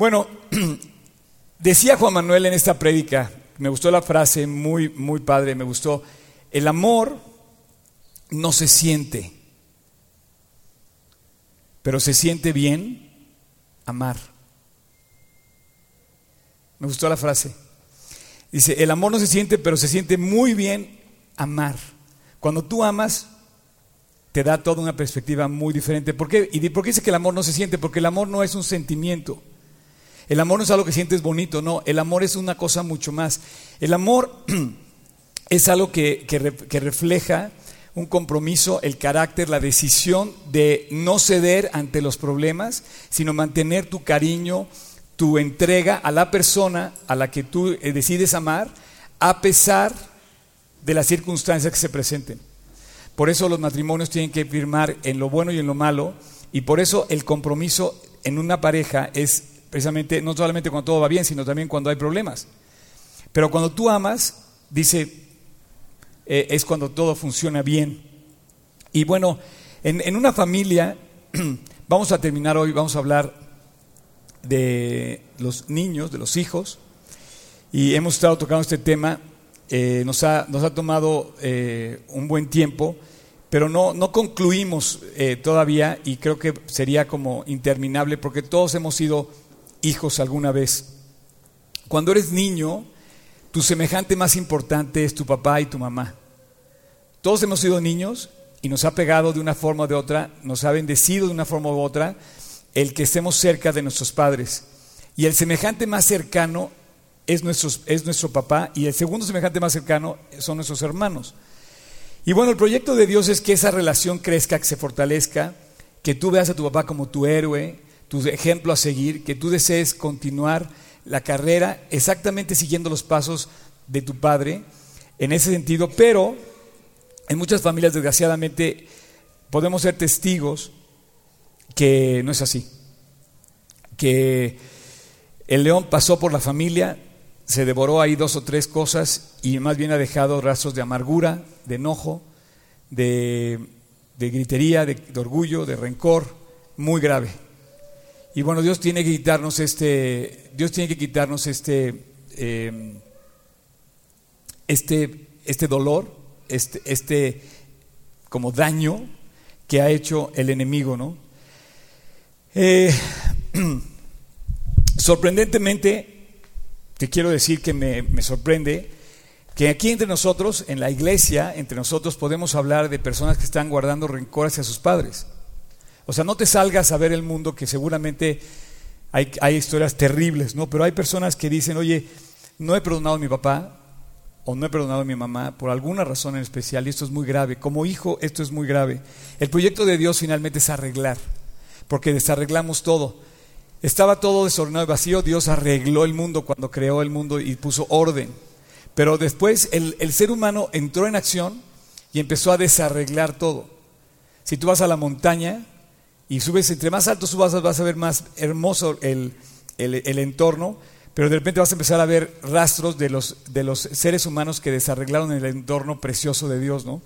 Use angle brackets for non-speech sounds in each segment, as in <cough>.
Bueno, <clears throat> decía Juan Manuel en esta prédica, me gustó la frase, muy, muy padre, me gustó, el amor no se siente, pero se siente bien amar. Me gustó la frase. Dice, el amor no se siente, pero se siente muy bien amar. Cuando tú amas, te da toda una perspectiva muy diferente. ¿Por qué? ¿Y por qué dice que el amor no se siente? Porque el amor no es un sentimiento. El amor no es algo que sientes bonito, no. El amor es una cosa mucho más. El amor <clears throat> es algo que, que refleja un compromiso, el carácter, la decisión de no ceder ante los problemas, sino mantener tu cariño, tu entrega a la persona a la que tú eh, decides amar, a pesar de las circunstancias que se presenten. Por eso los matrimonios tienen que firmar en lo bueno y en lo malo, y por eso el compromiso en una pareja es precisamente no solamente cuando todo va bien, sino también cuando hay problemas. Pero cuando tú amas, dice, eh, es cuando todo funciona bien. Y bueno, en, en una familia, <clears throat> vamos a terminar hoy, vamos a hablar de los niños, de los hijos, y hemos estado tocando este tema, eh, nos, ha, nos, ha, tomado eh, un buen tiempo, pero no, no concluimos todavía y creo que sería como interminable porque todos hemos sido hijos alguna vez. Cuando eres niño, tu semejante más importante es tu papá y tu mamá. Todos hemos sido niños y nos ha pegado de una forma o de otra, nos ha bendecido de una forma u otra el que estemos cerca de nuestros padres. Y el semejante más cercano es, es nuestro papá y el segundo semejante más cercano son nuestros hermanos. Y bueno, el proyecto de Dios es que esa relación crezca, que se fortalezca, que tú veas a tu papá como tu héroe, tu ejemplo a seguir, que tú desees continuar la carrera exactamente siguiendo los pasos de tu padre en ese sentido, pero en muchas familias desgraciadamente podemos ser testigos que no es así, que el león pasó por la familia, se devoró ahí dos o tres cosas y más bien ha dejado rastros de amargura, de enojo, de, gritería, de orgullo, de rencor, muy grave. Y bueno, Dios tiene que quitarnos este, Dios tiene que quitarnos este, em, este, este dolor, este, este como daño que ha hecho el enemigo, ¿no? Eh, <clears throat> sorprendentemente, te quiero decir que me, me sorprende que aquí entre nosotros, en la iglesia, entre nosotros podemos hablar de personas que están guardando rencor hacia sus padres. O sea, no te salgas a ver el mundo que seguramente hay, historias terribles, ¿no? Pero hay personas que dicen, oye, no he perdonado a mi papá o no he perdonado a mi mamá por alguna razón en especial y esto es muy grave. Como hijo, esto es muy grave. El proyecto de Dios finalmente es arreglar, porque desarreglamos todo. Estaba todo desordenado y vacío, Dios arregló el mundo cuando creó el mundo y puso orden. Pero después el, el ser humano entró en acción y empezó a desarreglar todo. Si tú vas a la montaña, y subes, entre más alto subas vas a ver más hermoso el, entorno, pero de repente vas a empezar a ver rastros de los, de los seres humanos que desarreglaron el entorno precioso de Dios, ¿no?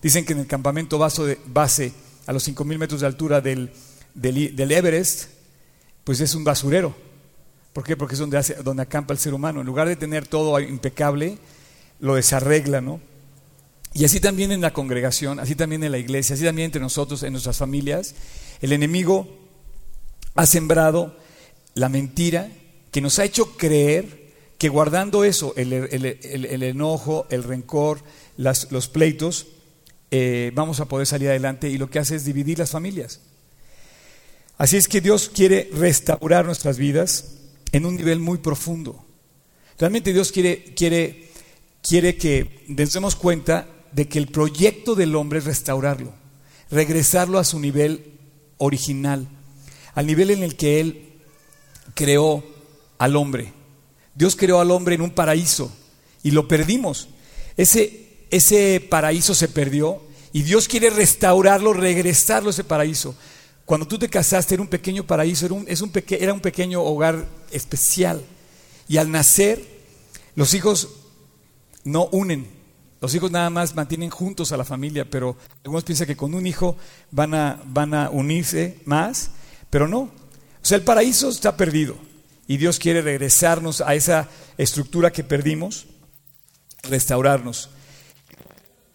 Dicen que en el campamento base, a los 5.000 metros de altura del, del, Everest, pues es un basurero. ¿Por qué? Porque es donde, hace, donde acampa el ser humano. En lugar de tener todo impecable, lo desarregla, ¿no? Y así también en la congregación, así también en la iglesia, así también entre nosotros, en nuestras familias. El enemigo ha sembrado la mentira que nos ha hecho creer que guardando eso, el, enojo, el rencor, los pleitos, eh, vamos a poder salir adelante y lo que hace es dividir las familias. Así es que Dios quiere restaurar nuestras vidas en un nivel muy profundo. Realmente Dios quiere, quiere, quiere que nos demos cuenta de que el proyecto del hombre es restaurarlo, regresarlo a su nivel original, al nivel en el que Él creó al hombre. Dios creó al hombre en un paraíso y lo perdimos. Ese, ese paraíso se perdió y Dios quiere restaurarlo, regresarlo a ese paraíso. Cuando tú te casaste era un pequeño paraíso, era un, era un pequeño hogar especial. Y al nacer, los hijos no unen, los hijos nada más mantienen juntos a la familia, pero algunos piensan que con un hijo van a, van a unirse más, pero no. O sea, el paraíso está perdido. y Dios quiere regresarnos a esa estructura que perdimos, restaurarnos.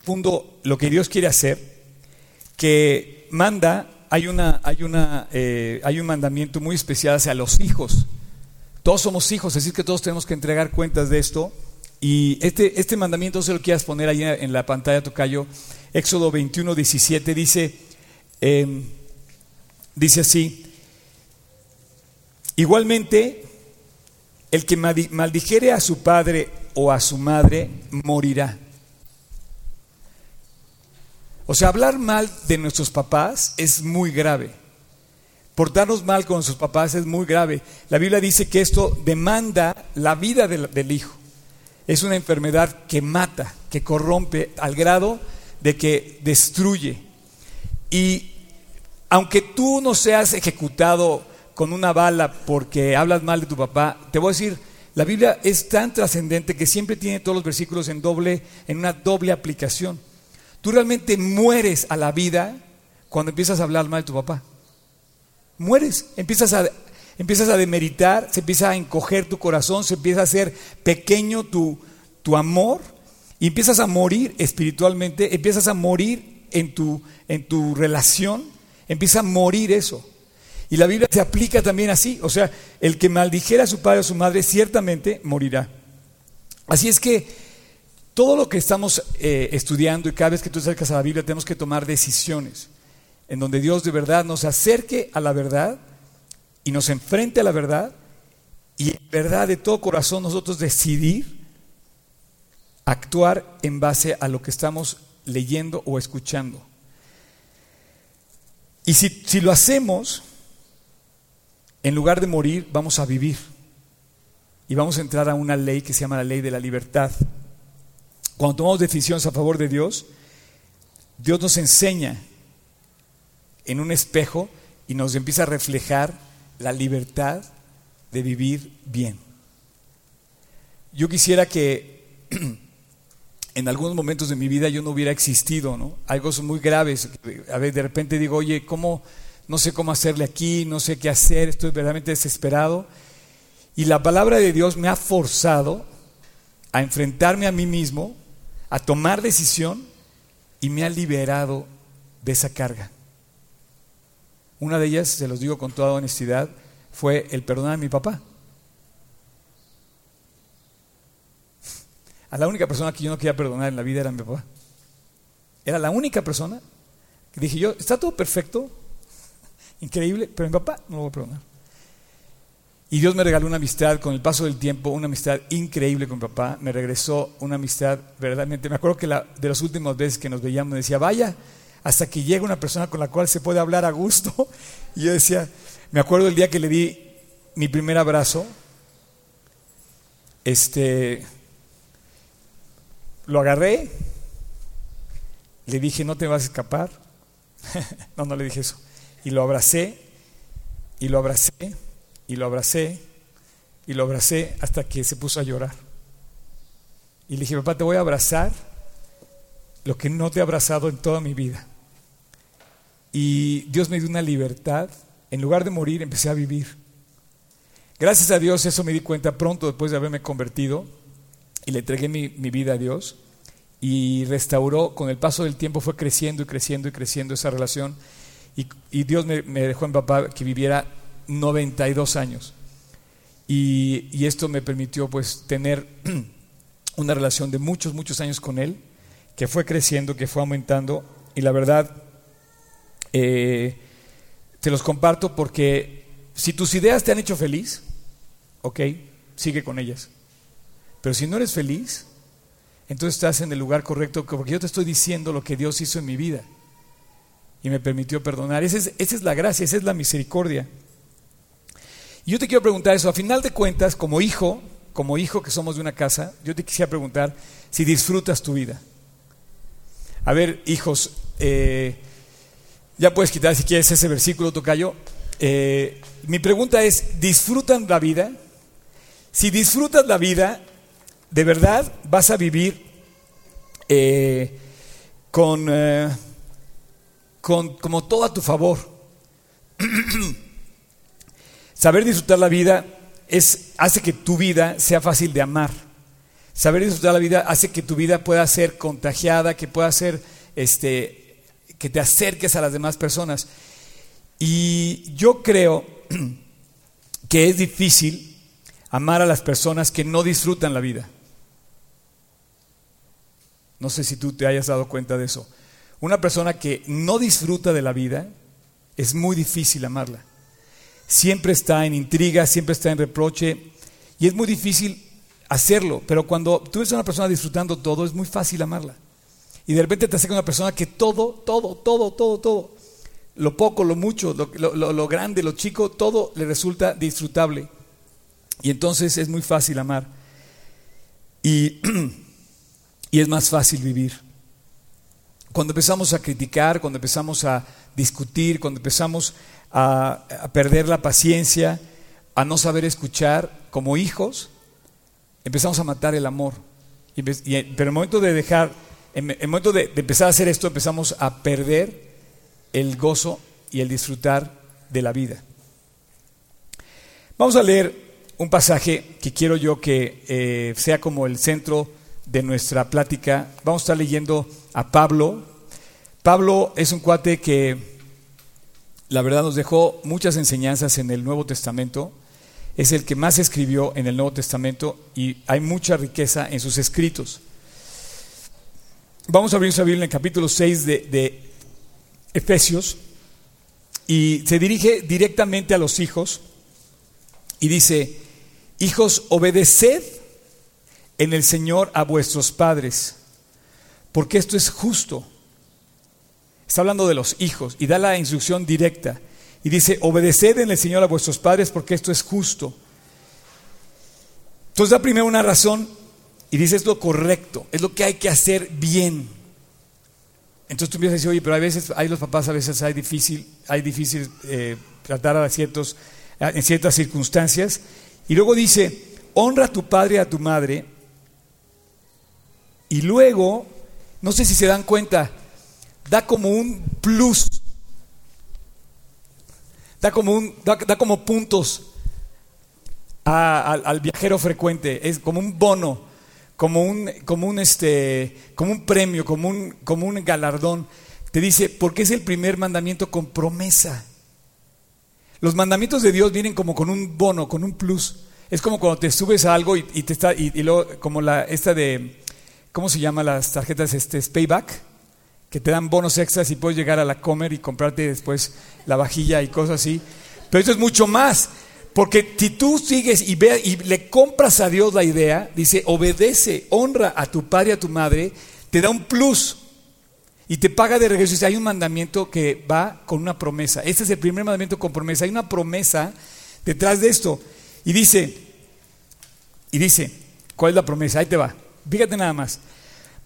Fundo, lo que Dios quiere hacer, que manda, hay, una, hay, una, eh, hay un mandamiento muy especial hacia los hijos. Todos somos hijos, así que todos tenemos que entregar cuentas de esto. Y este, este mandamiento se lo quieras poner ahí en la pantalla, Tocayo. Éxodo 21, 17 dice, em, dice así, igualmente, el que maldijere a su padre o a su madre morirá. O sea, hablar mal de nuestros papás es muy grave. Portarnos mal con sus papás es muy grave. La Biblia dice que esto demanda la vida del, del hijo. Es una enfermedad que mata, que corrompe al grado de que destruye. Y aunque tú no seas ejecutado con una bala porque hablas mal de tu papá, te voy a decir, la Biblia es tan trascendente que siempre tiene todos los versículos en doble, en una doble aplicación. Tú realmente mueres a la vida cuando empiezas a hablar mal de tu papá. Mueres, empiezas a, empiezas a demeritar, se empieza a encoger tu corazón, se empieza a hacer pequeño tu, tu amor y empiezas a morir espiritualmente, empiezas a morir en tu, en tu relación, empieza a morir eso. Y la Biblia se aplica también así, o sea, el que maldijera a su padre o a su madre ciertamente morirá. Así es que todo lo que estamos eh, estudiando y cada vez que tú acercas a la Biblia tenemos que tomar decisiones en donde Dios de verdad nos acerque a la verdad y nos enfrente a la verdad y en verdad de todo corazón nosotros decidir actuar en base a lo que estamos leyendo o escuchando. Y si, si lo hacemos, en lugar de morir, vamos a vivir. Y vamos a entrar a una ley que se llama la ley de la libertad. Cuando tomamos decisiones a favor de Dios, Dios nos enseña en un espejo y nos empieza a reflejar la libertad de vivir bien. Yo quisiera que <clears throat> en algunos momentos de mi vida yo no hubiera existido, ¿no? Algo muy graves. A ver, de repente digo, oye, ¿cómo? No sé cómo hacerle aquí, no sé qué hacer, estoy verdaderamente desesperado. Y la palabra de Dios me ha forzado a enfrentarme a mí mismo, a tomar decisión y me ha liberado de esa carga. Una de ellas, se los digo con toda honestidad, fue el perdonar a mi papá. A la única persona que yo no quería perdonar en la vida era mi papá. Era la única persona que dije yo, está todo perfecto, increíble, pero mi papá no lo voy a perdonar. Y Dios me regaló una amistad con el paso del tiempo, una amistad increíble con mi papá. Me regresó una amistad verdaderamente. Me acuerdo que de las últimas veces que nos veíamos me decía, vaya, hasta que llegue una persona con la cual se puede hablar a gusto. <laughs> Y yo decía, me acuerdo el día que le di mi primer abrazo, este, lo agarré, le dije, no te vas a escapar. <laughs> no, no le dije eso. Y lo abracé, y lo abracé, y lo abracé, y lo abracé hasta que se puso a llorar. Y le dije, papá, te voy a abrazar lo que no te he abrazado en toda mi vida. Y Dios me dio una libertad. En lugar de morir, empecé a vivir. Gracias a Dios, eso me di cuenta pronto después de haberme convertido y le entregué mi, vida a Dios y restauró, con el paso del tiempo fue creciendo y creciendo y creciendo esa relación y, Dios me, dejó en papá que viviera 92 años y, y esto me permitió pues tener <clears throat> una relación de muchos, muchos años con Él que fue creciendo, que fue aumentando y la verdad eh, te los comparto porque si tus ideas te han hecho feliz, ok, sigue con ellas. Pero si no eres feliz, entonces estás en el lugar correcto porque yo te estoy diciendo lo que Dios hizo en mi vida y me permitió perdonar. Esa es, esa es la gracia, esa es la misericordia. Y yo te quiero preguntar eso, a final de cuentas, como hijo, como hijo que somos de una casa, yo te quisiera preguntar si disfrutas tu vida. A ver, hijos, eh, ya puedes quitar si quieres ese versículo, Tocayo. Eh, mi pregunta es, ¿disfrutan la vida? Si disfrutas la vida, de verdad vas a vivir eh, con, eh, con como todo a tu favor. <clears throat> Saber disfrutar la vida es, hace que tu vida sea fácil de amar. Saber disfrutar la vida hace que tu vida pueda ser contagiada, que pueda ser, este, que te acerques a las demás personas. Y yo creo <clears throat> que es difícil amar a las personas que no disfrutan la vida. No sé si tú te hayas dado cuenta de eso. Una persona que no disfruta de la vida, es muy difícil amarla. Siempre está en intriga, siempre está en reproche y es muy difícil hacerlo, pero cuando tú eres una persona disfrutando todo, es muy fácil amarla. Y de repente te acerca una persona que todo, todo, todo, todo, todo, lo poco, lo mucho, lo, grande, lo chico, todo le resulta disfrutable. Y entonces es muy fácil amar. Y, <clears throat> y es más fácil vivir. Cuando empezamos a criticar, cuando empezamos a discutir, cuando empezamos a, perder la paciencia, a no saber escuchar como hijos, empezamos a matar el amor. pero en el momento de dejar, en el momento de, empezar a hacer esto, empezamos a perder el gozo y el disfrutar de la vida. Vamos a leer un pasaje que quiero yo que eh, sea como el centro de nuestra plática. Vamos a estar leyendo a Pablo. Pablo es un cuate que la verdad nos dejó muchas enseñanzas en el Nuevo Testamento. Es el que más escribió en el Nuevo Testamento y hay mucha riqueza en sus escritos. Vamos a abrir nuestra Biblia en el capítulo 6 de, de Efesios y se dirige directamente a los hijos y dice, hijos, obedeced en el Señor a vuestros padres, porque esto es justo. Está hablando de los hijos y da la instrucción directa. Y dice, obedeced en el Señor a vuestros padres porque esto es justo. Entonces da primero una razón y dice, es lo correcto, es lo que hay que hacer bien. Entonces tú empiezas a decir, oye, pero a veces, hay los papás a veces hay difícil, hay difícil eh, tratar a ciertos, en ciertas circunstancias. Y luego dice, honra a tu padre y a tu madre. Y luego, no sé si se dan cuenta, da como un plus, da como, un, da, como puntos al, viajero frecuente, es como un bono, como un, como un, este, como un premio, como un, como un galardón. Te dice, porque es el primer mandamiento con promesa. Los mandamientos de Dios vienen como con un bono, con un plus. Es como cuando te subes a algo y, te está, y, luego como la, esta de, ¿cómo se llama las tarjetas? Este, payback que te dan bonos extras y puedes llegar a la comer y comprarte después la vajilla y cosas así. Pero eso es mucho más, porque si tú sigues y, le compras a Dios la idea, dice, obedece, honra a tu padre y a tu madre, te da un plus y te paga de regreso. Dice, hay un mandamiento que va con una promesa. Este es el primer mandamiento con promesa. Hay una promesa detrás de esto. Y dice, y dice, ¿cuál es la promesa? Ahí te va. Fíjate nada más.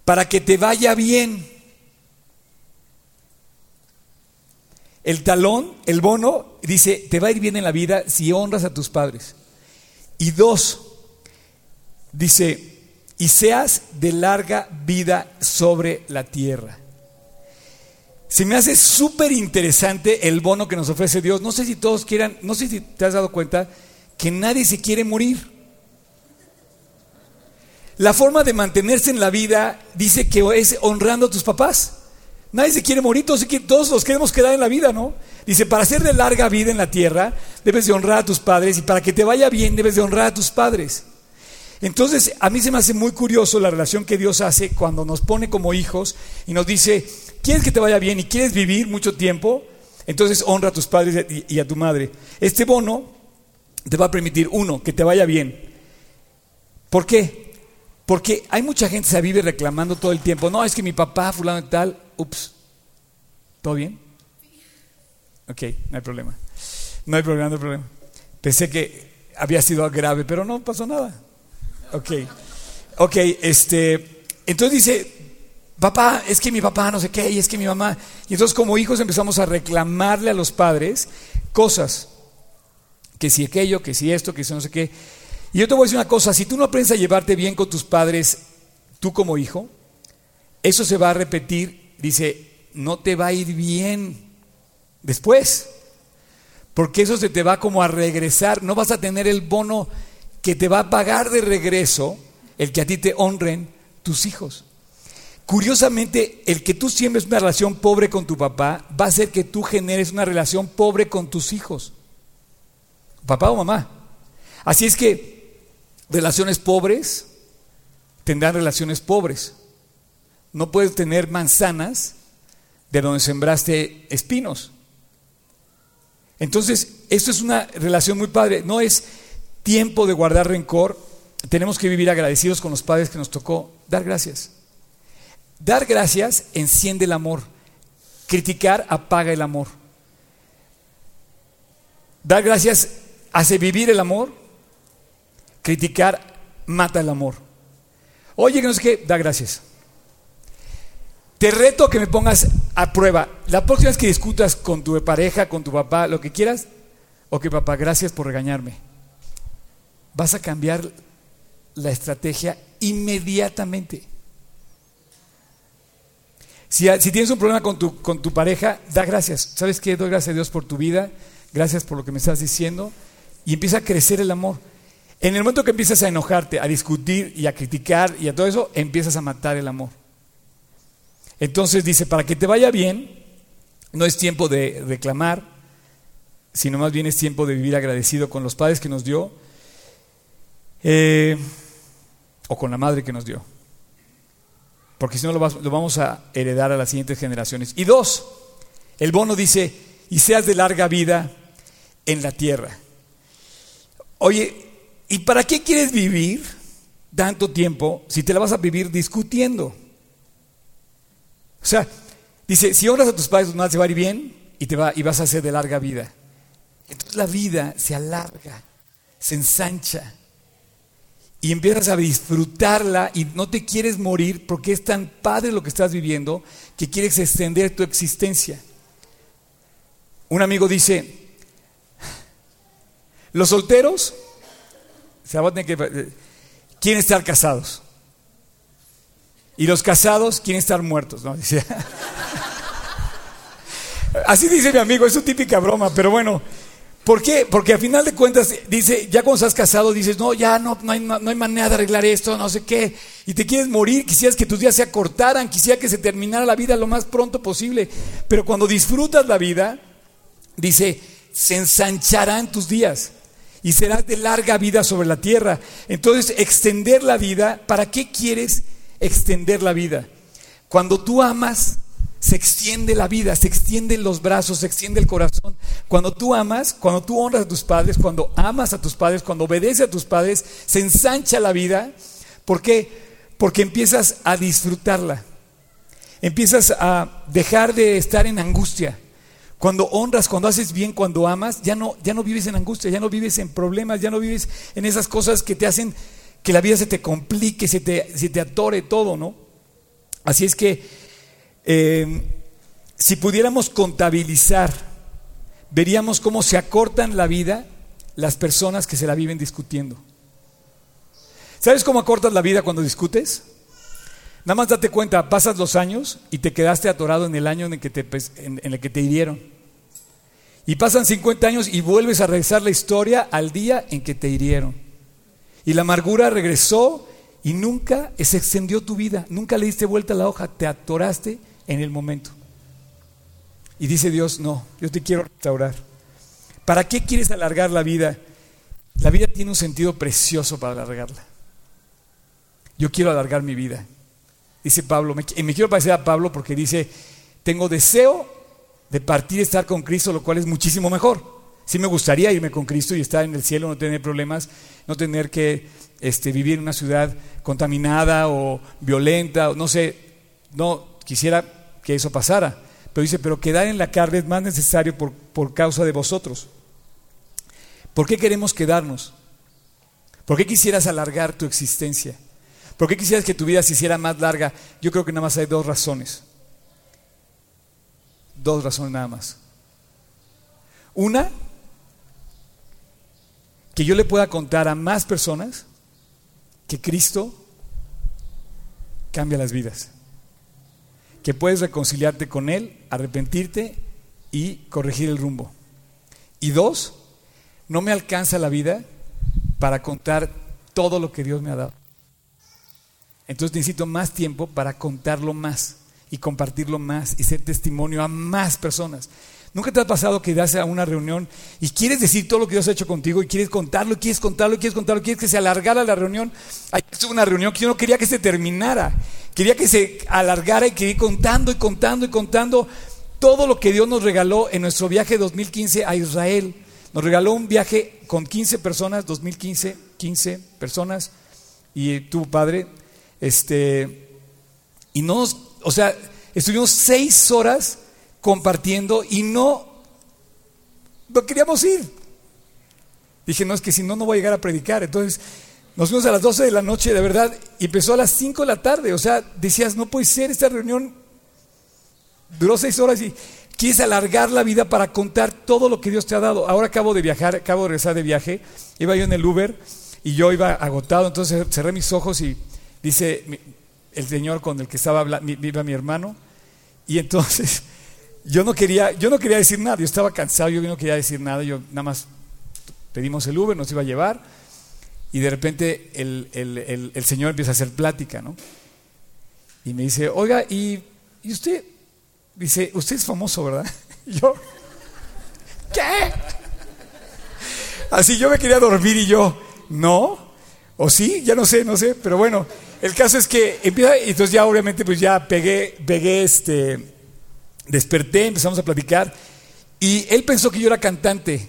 Para que te vaya bien El talón, el bono, dice, te va a ir bien en la vida si honras a tus padres. Y dos, dice, y seas de larga vida sobre la tierra. Se me hace súper interesante el bono que nos ofrece Dios. No sé si todos quieran, no sé si te has dado cuenta que nadie se quiere morir. La forma de mantenerse en la vida dice que es honrando a tus papás. Nadie se quiere morir, todos, todos los queremos quedar en la vida, ¿no? Dice, para ser de larga vida en la tierra, debes de honrar a tus padres y para que te vaya bien, debes de honrar a tus padres. Entonces, a mí se me hace muy curioso la relación que Dios hace cuando nos pone como hijos y nos dice, ¿quieres que te vaya bien y quieres vivir mucho tiempo? Entonces honra a tus padres y a tu madre. Este bono te va a permitir, uno, que te vaya bien. ¿Por qué? Porque hay mucha gente que se vive reclamando todo el tiempo, no, es que mi papá, fulano y tal, ups, ¿todo bien? Ok, no hay problema. No hay problema, no hay problema. Pensé que había sido grave, pero no pasó nada. Ok, ok, este, entonces dice, papá, es que mi papá no sé qué, y es que mi mamá. Y entonces como hijos empezamos a reclamarle a los padres cosas, que si aquello, que si esto, que si no sé qué. Y yo te voy a decir una cosa, si tú no aprendes a llevarte bien con tus padres, tú como hijo, eso se va a repetir dice, no te va a ir bien después. porque eso se te va como a regresar, no vas a tener el bono que te va a pagar de regreso el que a ti te honren tus hijos. Curiosamente, el que tú siembres una relación pobre con tu papá va a hacer que tú generes una relación pobre con tus hijos, papá o mamá. Así es que relaciones pobres tendrán relaciones pobres. No puedes tener manzanas de donde sembraste espinos. Entonces, esto es una relación muy padre. No es tiempo de guardar rencor. Tenemos que vivir agradecidos con los padres que nos tocó dar gracias. Dar gracias enciende el amor. Criticar apaga el amor. Dar gracias hace vivir el amor. Criticar mata el amor. Oye, que no sé qué, da gracias. Te reto a que me pongas a prueba. La próxima vez que discutas con tu pareja, con tu papá, lo que quieras, ok, papá, gracias por regañarme. Vas a cambiar la estrategia inmediatamente. Si, tienes un problema con tu, con tu pareja, da gracias. ¿Sabes qué? Doy gracias a Dios por tu vida, gracias por lo que me estás diciendo, y empieza a crecer el amor. En el momento que empiezas a enojarte, a discutir y a criticar y a todo eso, empiezas a matar el amor. Entonces dice, para que te vaya bien, no es tiempo de reclamar, sino más bien es tiempo de vivir agradecido con los padres que nos dio eh, o con la madre que nos dio porque si no lo, vamos a heredar a las siguientes generaciones. Y dos, el bono dice, y seas de larga vida en la tierra. Oye, ¿y para qué quieres vivir tanto tiempo si te la vas a vivir discutiendo? O sea, dice, si honras a tus padres, no te va a ir bien y, te va, y vas a ser de larga vida. Entonces la vida se alarga, se ensancha y empiezas a disfrutarla y no te quieres morir porque es tan padre lo que estás viviendo que quieres extender tu existencia. Un amigo dice, los solteros se que, quieren estar casados y los casados quieren estar muertos. ¿no? <laughs> Así dice mi amigo, es su típica broma, pero bueno, ¿Por qué? Porque al final de cuentas dice, ya cuando estás casado dices, no, ya no, no, hay, no, hay manera de arreglar esto, no sé qué, y te quieres morir, quisieras que tus días se acortaran, quisiera que se terminara la vida lo más pronto posible, pero cuando disfrutas la vida, dice, se ensancharán tus días y serás de larga vida sobre la tierra. Entonces, extender la vida, ¿para qué quieres extender la vida? Cuando tú amas, se extiende la vida, se extienden los brazos, se extiende el corazón. Cuando tú amas, cuando tú honras a tus padres, cuando amas a tus padres, cuando obedeces a tus padres, se ensancha la vida. ¿Por qué? Porque empiezas a disfrutarla. Empiezas a dejar de estar en angustia. Cuando honras, cuando haces bien, cuando amas, ya no, ya no vives en angustia, ya no vives en problemas, ya no vives en esas cosas que te hacen que la vida se te complique, se te, se te atore todo, ¿no? Así es que eh, si pudiéramos contabilizar, veríamos cómo se acortan la vida las personas que se la viven discutiendo. ¿Sabes cómo acortas la vida cuando discutes? Nada más date cuenta, pasas los años y te quedaste atorado en el año en el que te, pues, en el que te hirieron. Y pasan 50 años y vuelves a regresar la historia al día en que te hirieron. Y la amargura regresó y nunca se extendió tu vida, nunca le diste vuelta a la hoja, te atoraste en el momento. Y dice Dios, no, yo te quiero restaurar. ¿Para qué quieres alargar la vida? La vida tiene un sentido precioso para alargarla. Yo quiero alargar mi vida. Dice Pablo, me, me quiero parecer a Pablo porque dice, tengo deseo de partir y estar con Cristo, lo cual es muchísimo mejor. Sí me gustaría irme con Cristo y estar en el cielo, no tener problemas, no tener que este, vivir en una ciudad contaminada o violenta, no sé, no quisiera que eso pasara. Pero dice, pero quedar en la carne es más necesario por, por causa de vosotros. ¿Por qué queremos quedarnos? ¿Por qué quisieras alargar tu existencia? ¿Por qué quisieras que tu vida se hiciera más larga? Yo creo que nada más hay dos razones. Dos razones nada más. Una, que yo le pueda contar a más personas que Cristo cambia las vidas que puedes reconciliarte con Él, arrepentirte y corregir el rumbo. Y dos, no me alcanza la vida para contar todo lo que Dios me ha dado. Entonces necesito más tiempo para contarlo más y compartirlo más y ser testimonio a más personas. ¿Nunca te ha pasado que das a una reunión y quieres decir todo lo que Dios ha hecho contigo y quieres contarlo, quieres contarlo, quieres contarlo, quieres que se alargara la reunión? Hay una reunión que yo no quería que se terminara, quería que se alargara y quería contando y contando y contando todo lo que Dios nos regaló en nuestro viaje 2015 a Israel. Nos regaló un viaje con 15 personas, 2015, 15 personas, y tu padre, este, y nos, o sea, estuvimos seis horas compartiendo y no, no queríamos ir. Dije, no, es que si no, no voy a llegar a predicar. Entonces, nos fuimos a las 12 de la noche, de verdad, y empezó a las 5 de la tarde. O sea, decías, no puede ser, esta reunión duró seis horas y quieres alargar la vida para contar todo lo que Dios te ha dado. Ahora acabo de viajar, acabo de regresar de viaje, iba yo en el Uber y yo iba agotado, entonces cerré mis ojos y dice el señor con el que estaba hablando, iba mi hermano, y entonces yo no quería, yo no quería decir nada, yo estaba cansado, yo no quería decir nada, yo nada más pedimos el Uber, nos iba a llevar, y de repente el, Señor empieza a hacer plática, ¿no? Y me dice, oiga, ¿y, ¿y usted? Dice, usted es famoso, ¿verdad? <laughs> Y yo, ¿qué? Así yo me quería dormir y yo, no, o sí, ya no sé, no sé, pero bueno, el caso es que empieza, y entonces ya obviamente pues ya pegué, pegué este, desperté, empezamos a platicar, y él pensó que yo era cantante.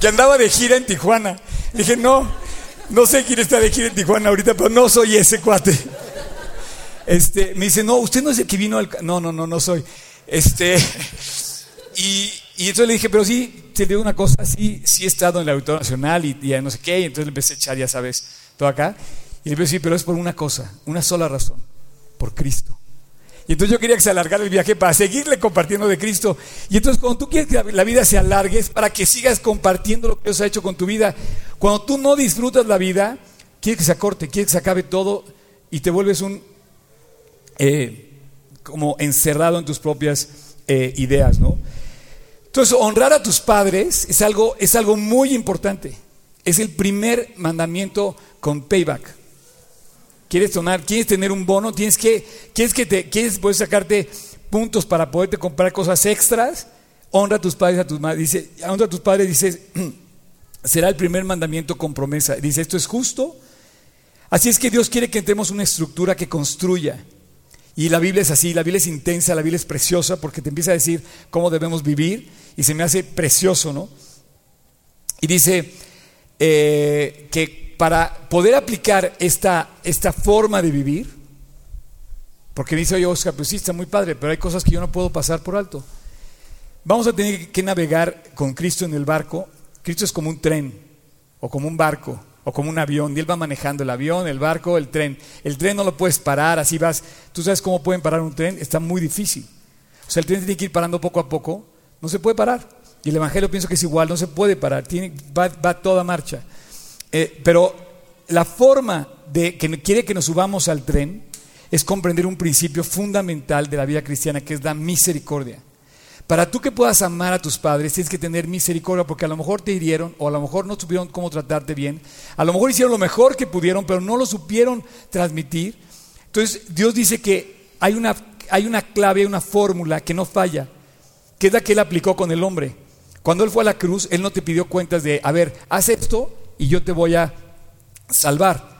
que andaba de gira en Tijuana. Dije, no, no sé quién está de gira en Tijuana ahorita, pero no soy ese cuate. Este, me dice, no, usted no es el que vino al... No, no, no, no soy. Este, y, y entonces le dije, pero sí, te digo una cosa, sí, sí he estado en el Auditorio Nacional y, ya no sé qué, y entonces le empecé a echar, ya sabes, todo acá. Y le dije, sí, pero es por una cosa, una sola razón, por Cristo. Y entonces yo quería que se alargara el viaje para seguirle compartiendo de Cristo. Y entonces cuando tú quieres que la vida se alargue es para que sigas compartiendo lo que Dios ha hecho con tu vida. Cuando tú no disfrutas la vida, quieres que se acorte, quieres que se acabe todo y te vuelves un eh, como encerrado en tus propias eh, ideas, ¿no? Entonces, honrar a tus padres es algo, es algo muy importante. Es el primer mandamiento con payback. ¿Quieres donar? ¿Quieres tener un bono? ¿Tienes que, ¿Quieres que te, quieres poder sacarte puntos para poderte comprar cosas extras? Honra a tus padres, a tus madres. Dice, honra a tus padres, dice, <clears throat> será el primer mandamiento con promesa. Dice, esto es justo. Así es que Dios quiere que entremos una estructura que construya. Y la Biblia es así, la Biblia es intensa, la Biblia es preciosa porque te empieza a decir cómo debemos vivir y se me hace precioso, ¿no? Y dice eh, que para poder aplicar esta, esta forma de vivir, porque dice, oye Oscar, pues sí, está muy padre, pero hay cosas que yo no puedo pasar por alto. Vamos a tener que navegar con Cristo en el barco. Cristo es como un tren o como un barco o como un avión, y él va manejando el avión, el barco, el tren. El tren no lo puedes parar, así vas. ¿Tú sabes cómo pueden parar un tren? Está muy difícil. O sea, el tren tiene que ir parando poco a poco, no se puede parar. Y el Evangelio pienso que es igual, no se puede parar, tiene, va, va toda marcha. Eh, pero la forma de que quiere que nos subamos al tren es comprender un principio fundamental de la vida cristiana, que es la misericordia. Para tú que puedas amar a tus padres, tienes que tener misericordia, porque a lo mejor te hirieron, o a lo mejor no supieron cómo tratarte bien, a lo mejor hicieron lo mejor que pudieron, pero no lo supieron transmitir. Entonces, Dios dice que hay una, hay una clave, una fórmula que no falla, que es la que Él aplicó con el hombre. Cuando Él fue a la cruz, Él no te pidió cuentas de, a ver, haz esto y yo te voy a salvar.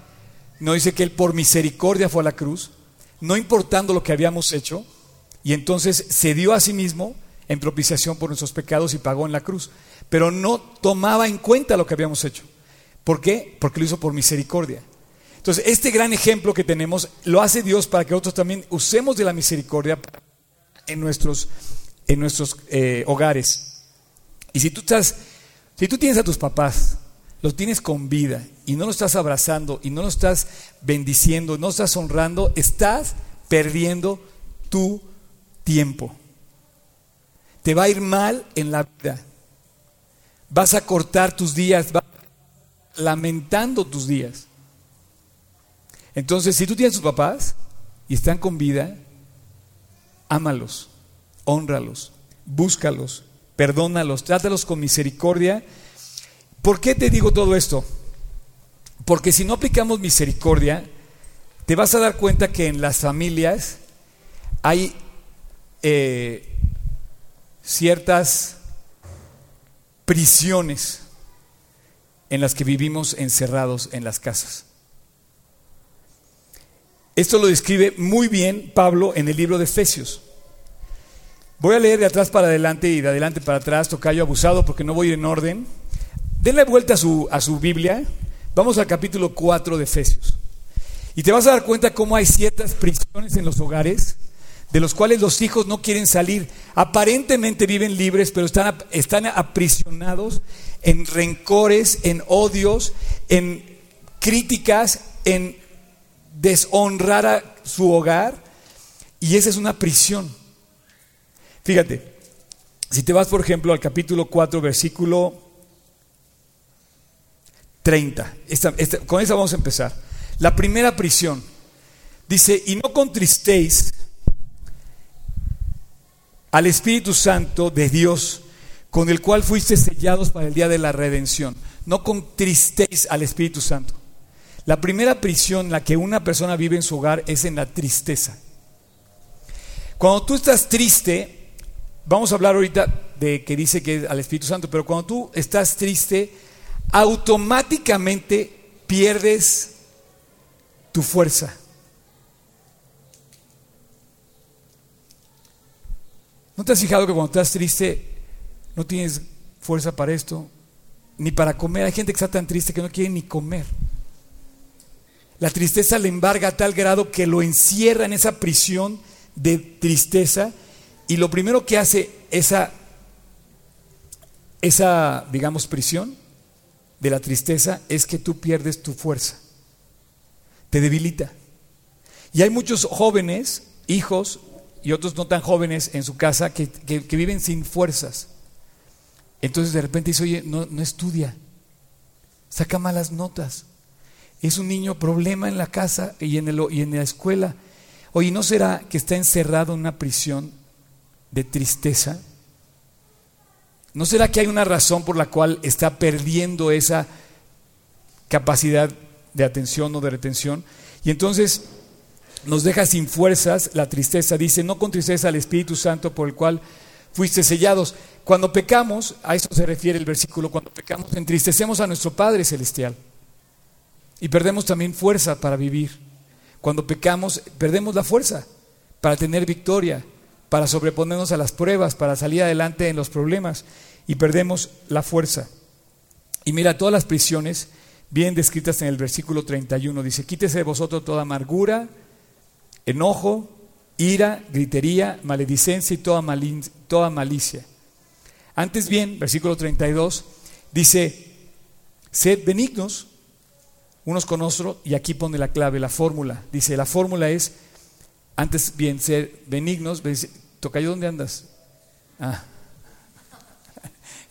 No dice que Él por misericordia fue a la cruz, no importando lo que habíamos hecho, y entonces se dio a sí mismo en propiciación por nuestros pecados y pagó en la cruz. Pero no tomaba en cuenta lo que habíamos hecho. ¿Por qué? Porque lo hizo por misericordia. Entonces, este gran ejemplo que tenemos lo hace Dios para que nosotros también usemos de la misericordia en nuestros, en nuestros eh, hogares. Y si tú estás, si tú tienes a tus papás, los tienes con vida y no los estás abrazando y no los estás bendiciendo, no los estás honrando, estás perdiendo tu tiempo te va a ir mal en la vida. Vas a cortar tus días, vas lamentando tus días. Entonces, si tú tienes tus papás y están con vida, ámalos, honralos, búscalos, perdónalos, trátalos con misericordia. ¿Por qué te digo todo esto? Porque si no aplicamos misericordia, te vas a dar cuenta que en las familias hay eh, ciertas prisiones en las que vivimos encerrados en las casas. Esto lo describe muy bien Pablo en el libro de Efesios. Voy a leer de atrás para adelante y de adelante para atrás, tocayo abusado porque no voy en orden. Denle vuelta a su, a su Biblia. Vamos al capítulo 4 de Efesios. Y te vas a dar cuenta cómo hay ciertas prisiones en los hogares de los cuales los hijos no quieren salir. Aparentemente viven libres, pero están, están aprisionados en rencores, en odios, en críticas, en deshonrar a su hogar. Y esa es una prisión. Fíjate, si te vas, por ejemplo, al capítulo 4, versículo 30, con esa vamos a empezar. La primera prisión dice, y no contristéis al Espíritu Santo de Dios, con el cual fuiste sellados para el día de la redención. No contristéis al Espíritu Santo. La primera prisión en la que una persona vive en su hogar es en la tristeza. Cuando tú estás triste, vamos a hablar ahorita de que dice que es al Espíritu Santo, pero cuando tú estás triste, automáticamente pierdes tu fuerza. ¿No te has fijado que cuando estás triste no tienes fuerza para esto? Ni para comer. Hay gente que está tan triste que no quiere ni comer. La tristeza le embarga a tal grado que lo encierra en esa prisión de tristeza y lo primero que hace esa, esa, digamos, prisión de la tristeza es que tú pierdes tu fuerza, te debilita. Y hay muchos jóvenes, hijos, y otros no tan jóvenes en su casa que, viven sin fuerzas. Entonces de repente dice, oye, no, no estudia, saca malas notas, es un niño problema en la casa y en, el, y en la escuela. Oye, ¿no será que está encerrado en una prisión de tristeza? ¿No será que hay una razón por la cual está perdiendo esa capacidad de atención o de retención? Y entonces nos deja sin fuerzas la tristeza. Dice, no con tristeza al Espíritu Santo por el cual fuiste sellados. Cuando pecamos, a eso se refiere el versículo, cuando pecamos entristecemos a nuestro Padre Celestial y perdemos también fuerza para vivir. Cuando pecamos, perdemos la fuerza para tener victoria, para sobreponernos a las pruebas, para salir adelante en los problemas y perdemos la fuerza. Y mira, todas las prisiones bien descritas en el versículo 31 dice, quítese de vosotros toda amargura, enojo, ira, gritería, maledicencia y toda, malicia. Antes bien, versículo 32, dice, sed benignos unos con otros, y aquí pone la clave, la fórmula. Dice, la fórmula es, antes bien, ser benignos. Tocayo, ¿dónde andas? Ah,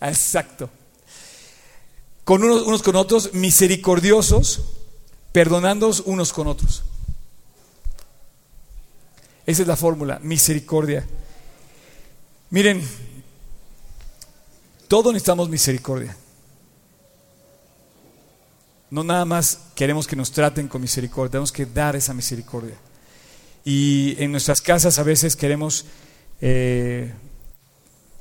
<laughs> exacto. Con unos, unos con otros, misericordiosos, perdonándoos unos con otros. Esa es la fórmula, misericordia. Miren, todos necesitamos misericordia. No nada más queremos que nos traten con misericordia, tenemos que dar esa misericordia. Y en nuestras casas a veces queremos eh,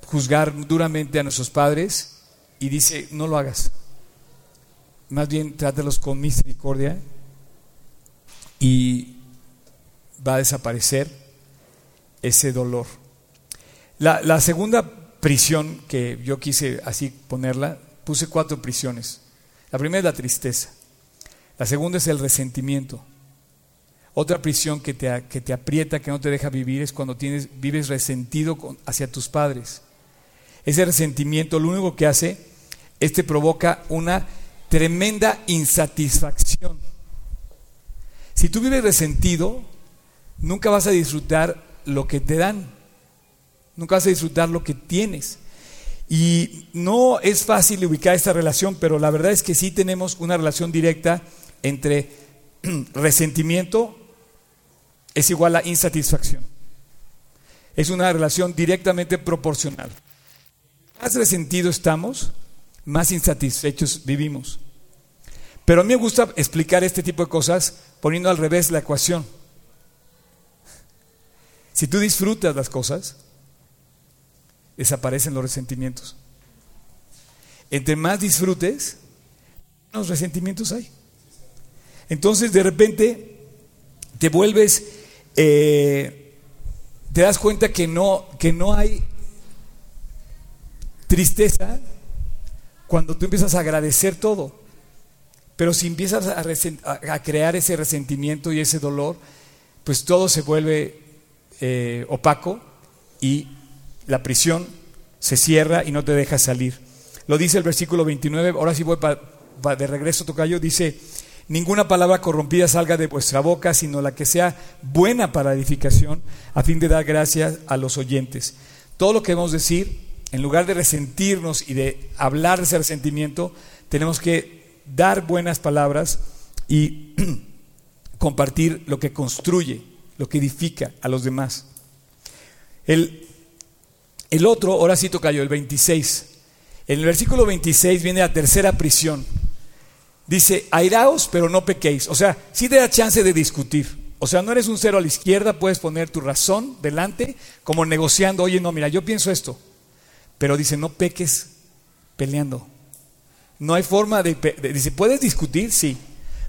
juzgar duramente a nuestros padres y dice, no lo hagas. Más bien trátalos con misericordia y va a desaparecer ese dolor. La, segunda prisión que yo quise así ponerla, puse cuatro prisiones. La primera es la tristeza. La segunda es el resentimiento. Otra prisión que te, que te aprieta, que no te deja vivir, es cuando tienes, vives resentido hacia tus padres. Ese resentimiento lo único que hace es te provoca una tremenda insatisfacción. Si tú vives resentido, nunca vas a disfrutar lo que te dan, nunca vas a disfrutar lo que tienes. Y no es fácil ubicar esta relación, pero la verdad es que sí tenemos una relación directa entre <clears throat> resentimiento es igual a insatisfacción. es una relación directamente proporcional. Más resentido estamos, más insatisfechos vivimos. Pero a mí me gusta explicar este tipo de cosas poniendo al revés la ecuación. Si tú disfrutas las cosas, desaparecen los resentimientos. Entre más disfrutes, menos resentimientos hay. Entonces de repente te vuelves, eh, te das cuenta que no, que no hay tristeza cuando tú empiezas a agradecer todo. Pero si empiezas a, crear ese resentimiento y ese dolor, pues todo se vuelve eh, opaco y la prisión se cierra y no te deja salir. Lo dice el versículo 29, ahora sí voy de regreso, Tocayo, dice, ninguna palabra corrompida salga de vuestra boca, sino la que sea buena para edificación, a fin de dar gracias a los oyentes. Todo lo que debemos decir, en lugar de resentirnos y de hablar de ese resentimiento, tenemos que dar buenas palabras y <clears throat> compartir lo que construye, lo que edifica a los demás. El, el otro, ahora sí Tocayo, el 26. En el versículo 26 viene la tercera prisión. Dice, airaos, pero no pequéis. O sea, sí te da chance de discutir. O sea, no eres un cero a la izquierda, puedes poner tu razón delante, como negociando, oye, no, mira, yo pienso esto. Pero dice, no peques peleando. No hay forma de... dice, ¿puedes discutir? Sí.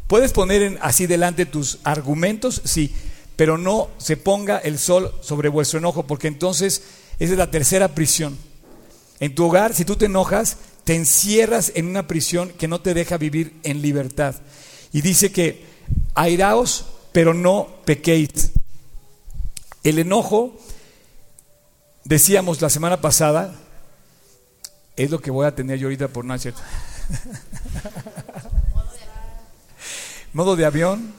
¿Puedes poner en, así delante tus argumentos? Sí. Pero no se ponga el sol sobre vuestro enojo, porque entonces esa es la tercera prisión. En tu hogar, si tú te enojas, te encierras en una prisión que no te deja vivir en libertad. Y dice que airaos, pero no pequéis. El enojo, decíamos la semana pasada, es lo que voy a tener yo ahorita por no cierto. <laughs> Modo de avión.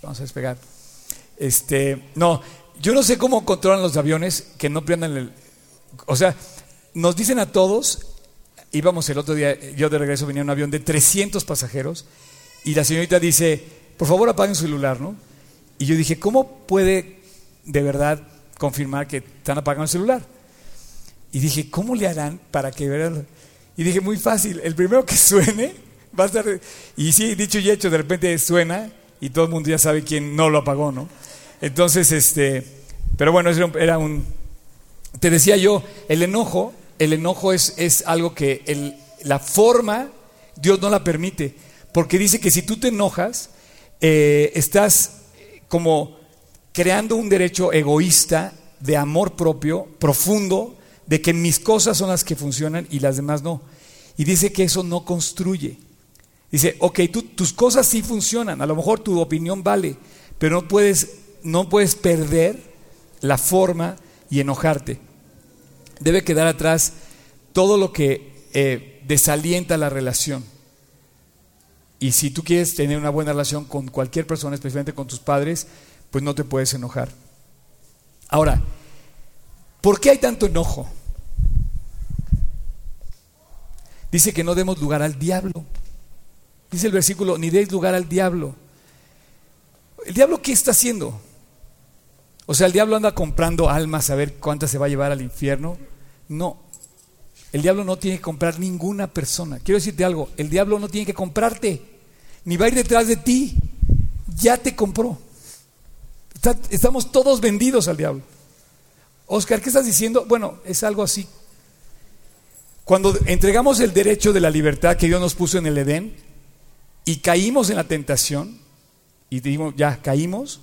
vamos a despegar. Este, no, yo no sé cómo controlan los aviones que no prendan el, o sea, nos dicen a todos, íbamos el otro día, yo de regreso venía en un avión de 300 pasajeros y la señorita dice, por favor apaguen su celular, ¿no? Y yo dije, ¿cómo puede de verdad confirmar que están apagando el celular? Y dije, ¿cómo le harán para que vean? Y dije, muy fácil, el primero que suene <laughs> va a estar... Y sí, dicho y hecho, de repente suena y todo el mundo ya sabe quién no lo apagó, ¿no? Entonces, este, pero bueno, era un, te decía yo, el enojo, el enojo es, es algo que la forma Dios no la permite, porque dice que si tú te enojas, eh, estás como creando un derecho egoísta de amor propio, profundo, de que mis cosas son las que funcionan y las demás no. Y dice que eso no construye. Dice, ok, tus cosas sí funcionan, a lo mejor tu opinión vale, pero no puedes, no puedes perder la forma y enojarte. Debe quedar atrás todo lo que eh, desalienta la relación. Y si tú quieres tener una buena relación con cualquier persona, especialmente con tus padres, pues no te puedes enojar. Ahora, ¿por qué hay tanto enojo? Dice que no demos lugar al diablo. Dice el versículo, ni deis lugar al diablo. ¿El diablo qué está haciendo? O sea, el diablo anda comprando almas a ver cuántas se va a llevar al infierno. No. El diablo no tiene que comprar ninguna persona. Quiero decirte algo, el diablo no tiene que comprarte, ni va a ir detrás de ti. Ya te compró. estamos todos vendidos al diablo. Oscar, ¿qué estás diciendo? Bueno, es algo así. Cuando entregamos el derecho de la libertad que Dios nos puso en el Edén y caímos en la tentación, y ya caímos,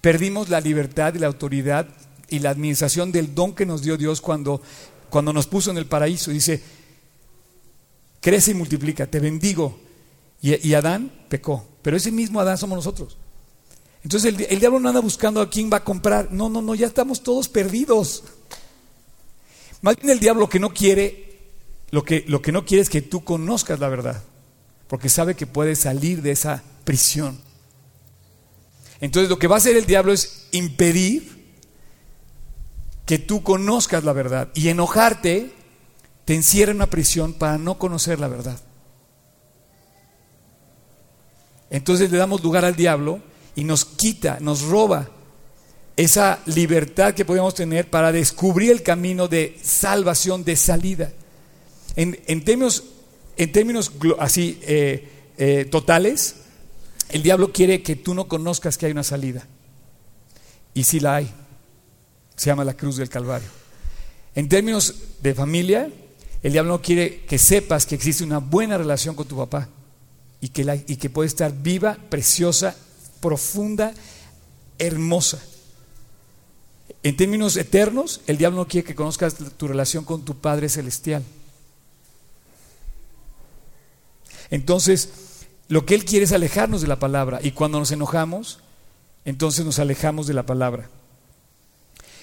Perdimos la libertad y la autoridad y la administración del don que nos dio Dios cuando, cuando nos puso en el paraíso. Dice, crece y multiplica, te bendigo. Y, Adán pecó, pero ese mismo Adán somos nosotros. Entonces el, el, diablo no anda buscando a quién va a comprar. No, no, no, ya estamos todos perdidos. Más bien el diablo que no quiere, lo que, lo que no quiere es que tú conozcas la verdad, porque sabe que puedes salir de esa prisión. Entonces lo que va a hacer el diablo es impedir que tú conozcas la verdad y enojarte te encierra en una prisión para no conocer la verdad. Entonces le damos lugar al diablo y nos quita, nos roba esa libertad que podemos tener para descubrir el camino de salvación, de salida. En, términos, en términos así eh, eh, totales, el diablo quiere que tú no conozcas que hay una salida. Y sí la hay. Se llama la cruz del Calvario. En términos de familia, el diablo no quiere que sepas que existe una buena relación con tu papá y que, y que puede estar viva, preciosa, profunda, hermosa. En términos eternos, el diablo no quiere que conozcas tu relación con tu Padre Celestial. Entonces, lo que él quiere es alejarnos de la palabra y cuando nos enojamos, entonces nos alejamos de la palabra.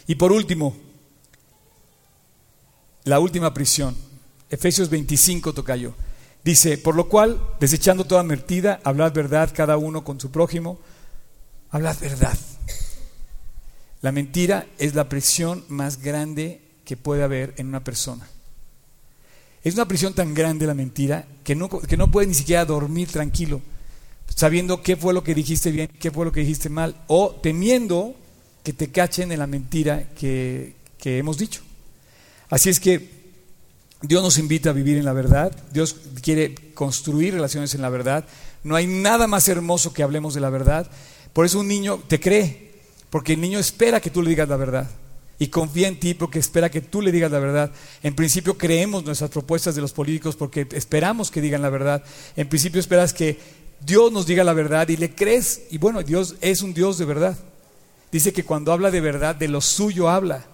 Y por último, la última prisión, Efesios 25 tocayo. Dice, por lo cual, desechando toda mentira, hablad verdad cada uno con su prójimo, hablad verdad. La mentira es la prisión más grande que puede haber en una persona. Es una prisión tan grande la mentira que no, que no puedes ni siquiera dormir tranquilo, sabiendo qué fue lo que dijiste bien, qué fue lo que dijiste mal, o temiendo que te cachen en la mentira que, que hemos dicho. Así es que Dios nos invita a vivir en la verdad, Dios quiere construir relaciones en la verdad, no hay nada más hermoso que hablemos de la verdad, por eso un niño te cree, porque el niño espera que tú le digas la verdad y confía en ti porque espera que tú le digas la verdad. En principio creemos nuestras propuestas de los políticos porque esperamos que digan la verdad. En principio esperas que Dios nos diga la verdad y le crees. Y bueno, Dios es un Dios de verdad. Dice que cuando habla de verdad, de lo suyo habla.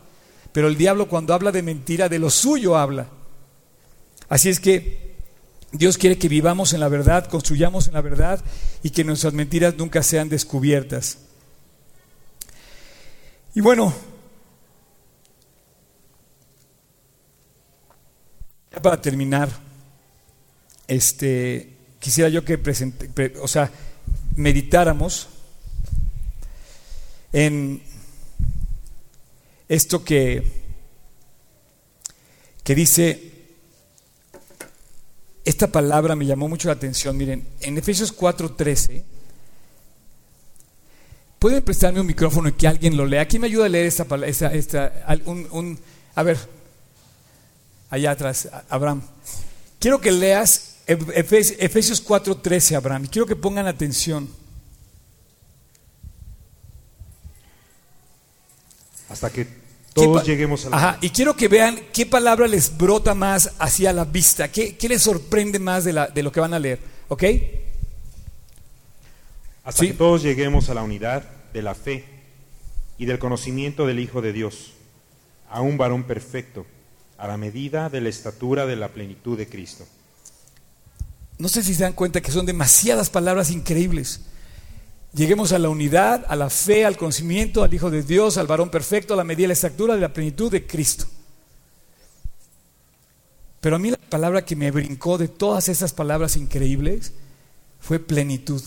Pero el diablo cuando habla de mentira, de lo suyo habla. Así es que Dios quiere que vivamos en la verdad, construyamos en la verdad y que nuestras mentiras nunca sean descubiertas. Y bueno, ya para terminar, este, quisiera yo que presente, o sea, meditáramos en esto que, que dice, esta palabra me llamó mucho la atención, miren, en Efesios 4:13 ¿Pueden prestarme un micrófono y que alguien lo lea? ¿Quién me ayuda a leer esta palabra? un, a ver, allá atrás, Abraham. Quiero que leas Efesios 4:13, Abraham, y quiero que pongan atención. Hasta que todos lleguemos a la... Ajá, y quiero que vean qué palabra les brota más hacia la vista, qué, qué les sorprende más de, la, de lo que van a leer, ¿ok? hasta que todos lleguemos a la unidad de la fe y del conocimiento del Hijo de Dios, a un varón perfecto, a la medida de la estatura de la plenitud de Cristo. No sé si se dan cuenta que son demasiadas palabras increíbles. Lleguemos a la unidad, a la fe, al conocimiento, al Hijo de Dios, al varón perfecto, a la medida de la estatura de la plenitud de Cristo. Pero a mí la palabra que me brincó de todas esas palabras increíbles fue plenitud.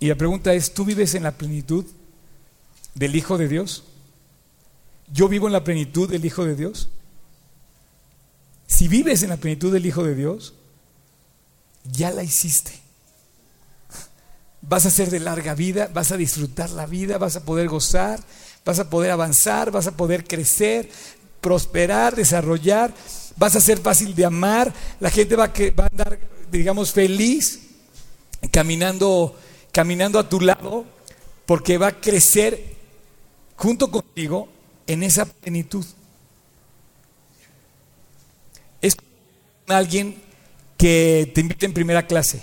Y la pregunta es, ¿tú vives en la plenitud del Hijo de Dios? ¿Yo vivo en la plenitud del Hijo de Dios? Si vives en la plenitud del Hijo de Dios, ya la hiciste. Vas a ser de larga vida, vas a disfrutar la vida, vas a poder gozar, vas a poder avanzar, vas a poder crecer, prosperar, desarrollar, vas a ser fácil de amar, la gente va a, andar, digamos, feliz caminando caminando a tu lado porque va a crecer junto contigo en esa plenitud. Es alguien que te invita en primera clase.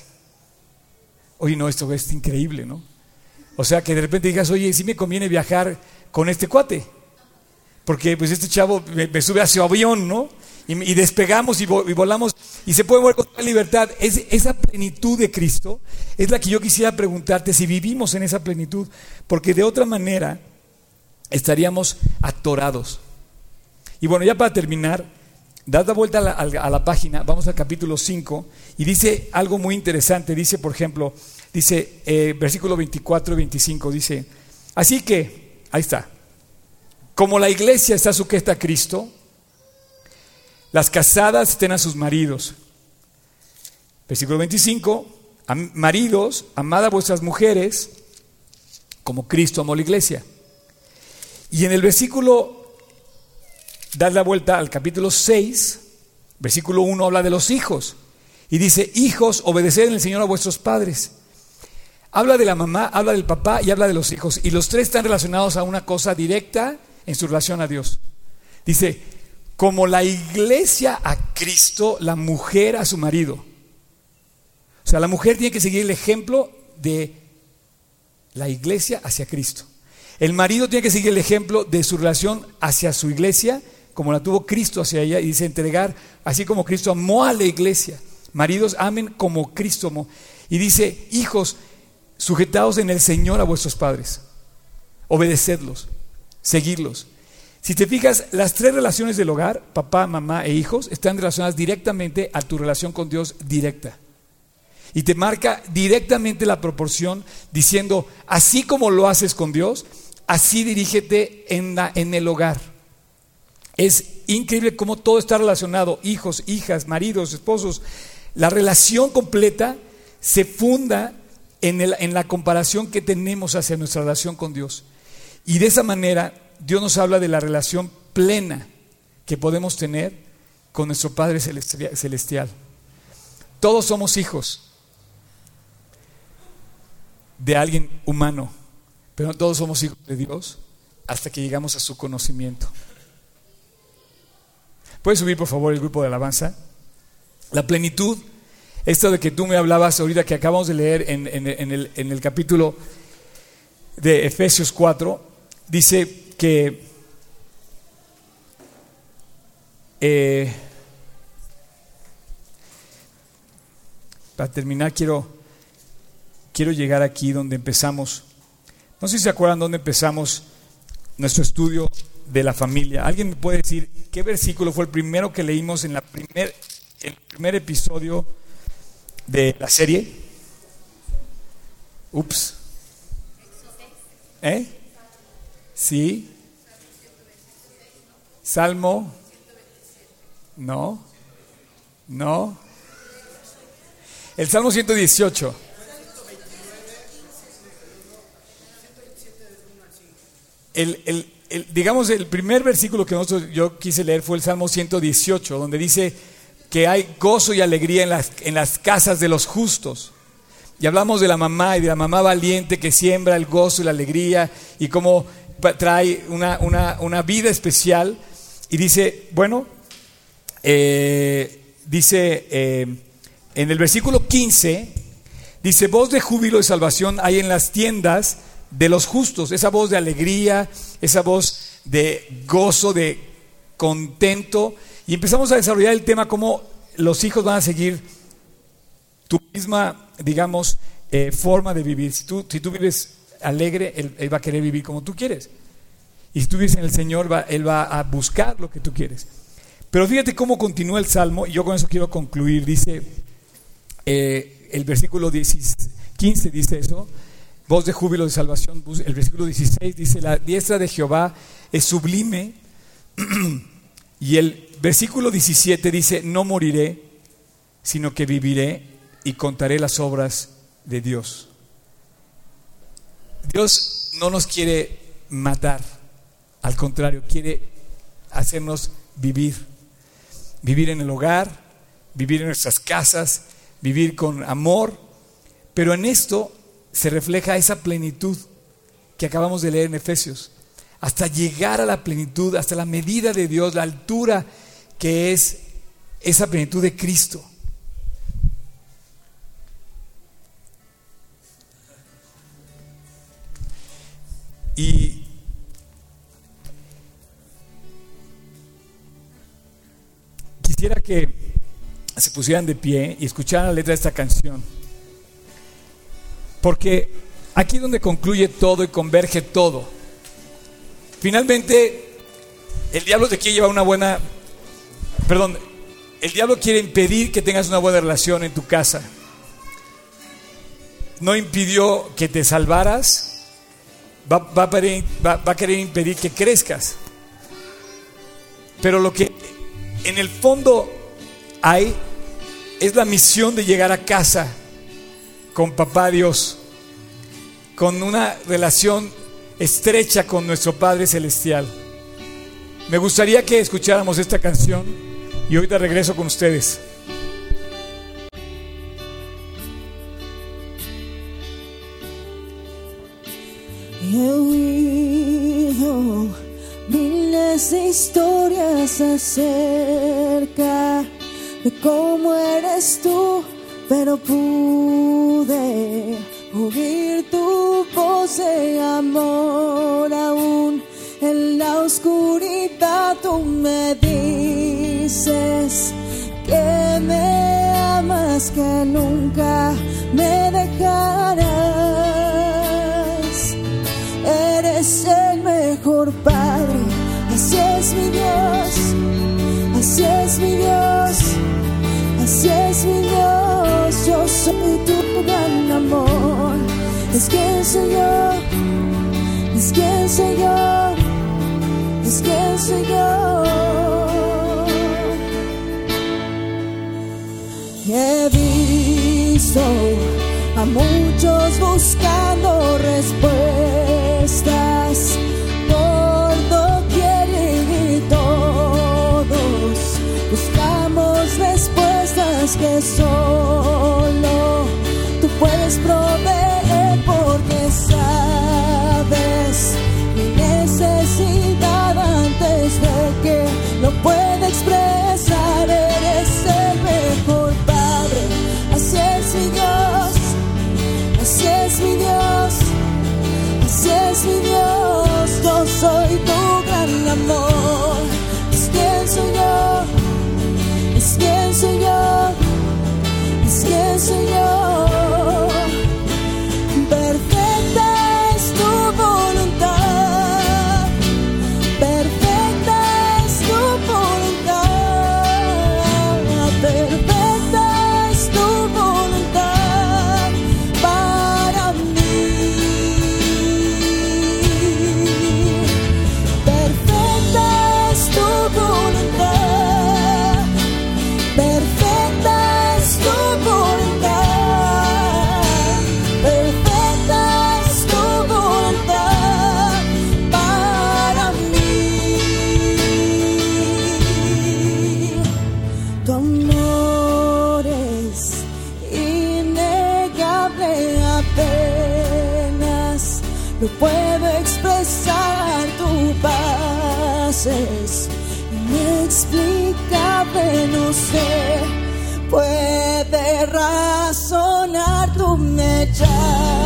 Oye, no, esto es increíble, ¿no? O sea, que de repente digas, oye, sí me conviene viajar con este cuate, porque pues este chavo me, sube a su avión, ¿no? Y, despegamos y, y volamos y se puede mover con toda libertad. Es, esa plenitud de Cristo es la que yo quisiera preguntarte si vivimos en esa plenitud, porque de otra manera estaríamos atorados. Y bueno, ya para terminar, dad la vuelta a la, página, vamos al capítulo 5, y dice algo muy interesante. Dice, por ejemplo, dice, eh, versículo 24 y 25, dice, así que, ahí está, como la iglesia está sujeta a Cristo, las casadas estén a sus maridos. Versículo 25, maridos, amad a vuestras mujeres como Cristo amó la iglesia. Y en el versículo, dad la vuelta al capítulo 6, versículo 1 habla de los hijos. Y dice, hijos, obedeced en el Señor a vuestros padres. Habla de la mamá, habla del papá y habla de los hijos. Y los tres están relacionados a una cosa directa en su relación a Dios. Dice, como la iglesia a Cristo, la mujer a su marido. O sea, la mujer tiene que seguir el ejemplo de la iglesia hacia Cristo. El marido tiene que seguir el ejemplo de su relación hacia su iglesia, como la tuvo Cristo hacia ella, y dice entregar, así como Cristo amó a la iglesia. Maridos, amen como Cristo amó. Y dice, hijos, sujetaos en el Señor a vuestros padres, obedecedlos, seguirlos. Si te fijas, las tres relaciones del hogar, papá, mamá e hijos, están relacionadas directamente a tu relación con Dios directa. Y te marca directamente la proporción diciendo, así como lo haces con Dios, así dirígete en, la, en el hogar. Es increíble cómo todo está relacionado, hijos, hijas, maridos, esposos. La relación completa se funda en, la comparación que tenemos hacia nuestra relación con Dios. Y de esa manera Dios nos habla de la relación plena que podemos tener con nuestro Padre Celestial. Todos somos hijos de alguien humano, pero no todos somos hijos de Dios hasta que llegamos a su conocimiento. ¿Puedes subir por favor el grupo de alabanza? La plenitud, esto de que tú me hablabas ahorita que acabamos de leer en, el, en el capítulo de Efesios 4, dice que eh, para terminar quiero, quiero llegar aquí donde empezamos. No sé si se acuerdan dónde empezamos nuestro estudio de la familia. ¿Alguien me puede decir qué versículo fue el primero que leímos en la primer, el primer episodio de la serie? Ups. ¿Eh? Sí. Salmo. No. No. El Salmo 118. El, el, digamos, el primer versículo que yo quise leer fue el Salmo 118, donde dice que hay gozo y alegría en las, en las casas de los justos. Y hablamos de la mamá y de la mamá valiente que siembra el gozo y la alegría y cómo trae una, vida especial y dice, bueno, eh, dice eh, en el versículo 15, dice, voz de júbilo y salvación hay en las tiendas de los justos, esa voz de alegría, esa voz de gozo, de contento, y empezamos a desarrollar el tema cómo los hijos van a seguir tu misma, digamos, eh, forma de vivir. Si tú, vives alegre, él, va a querer vivir como tú quieres. Y si tú vives en el Señor, Él va a buscar lo que tú quieres. Pero fíjate cómo continúa el Salmo, y yo con eso quiero concluir. Dice, eh, el versículo 15 dice eso, voz de júbilo de salvación. El versículo 16 dice, la diestra de Jehová es sublime. <clears throat> y el versículo 17 dice, no moriré, sino que viviré y contaré las obras de Dios. Dios no nos quiere matar, al contrario, quiere hacernos vivir. Vivir en el hogar, vivir en nuestras casas, vivir con amor. Pero en esto se refleja esa plenitud que acabamos de leer en Efesios. Hasta llegar a la plenitud, hasta la medida de Dios, la altura que es esa plenitud de Cristo. Y quisiera que se pusieran de pie y escucharan la letra de esta canción. Porque aquí es donde concluye todo y converge todo. Finalmente, el diablo te quiere llevar una buena... Perdón, el diablo quiere impedir que tengas una buena relación en tu casa. No impidió que te salvaras, va, a querer impedir que crezcas. Pero lo que en el fondo hay es la misión de llegar a casa con papá Dios, con una relación estrecha con nuestro Padre Celestial. Me gustaría que escucháramos esta canción y ahorita regreso con ustedes. He oído miles de historias acerca de cómo eres tú, pero pude oír tu voz de amor aún en la oscuridad. Tú me dices que me amas, que nunca me dejarás. Eres el mejor Padre, así es mi Dios, así es mi Dios, así es mi Dios. Yo soy tu gran amor, es quien soy yo, es quien soy yo, es quien soy yo. He visto a muchos buscando respuestas que solo así es mi Dios. Yo soy tu gran amor, es quien soy yo, es quien soy yo, es quien soy yo. Me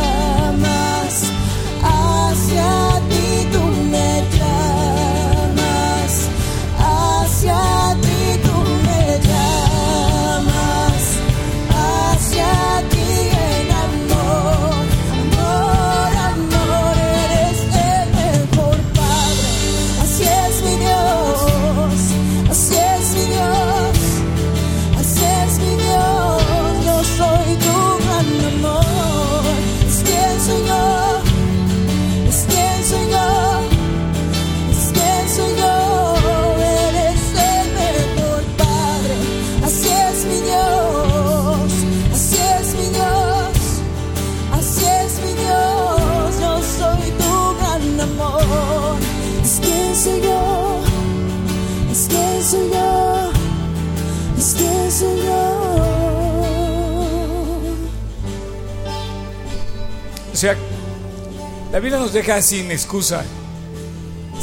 la Biblia nos deja sin excusa,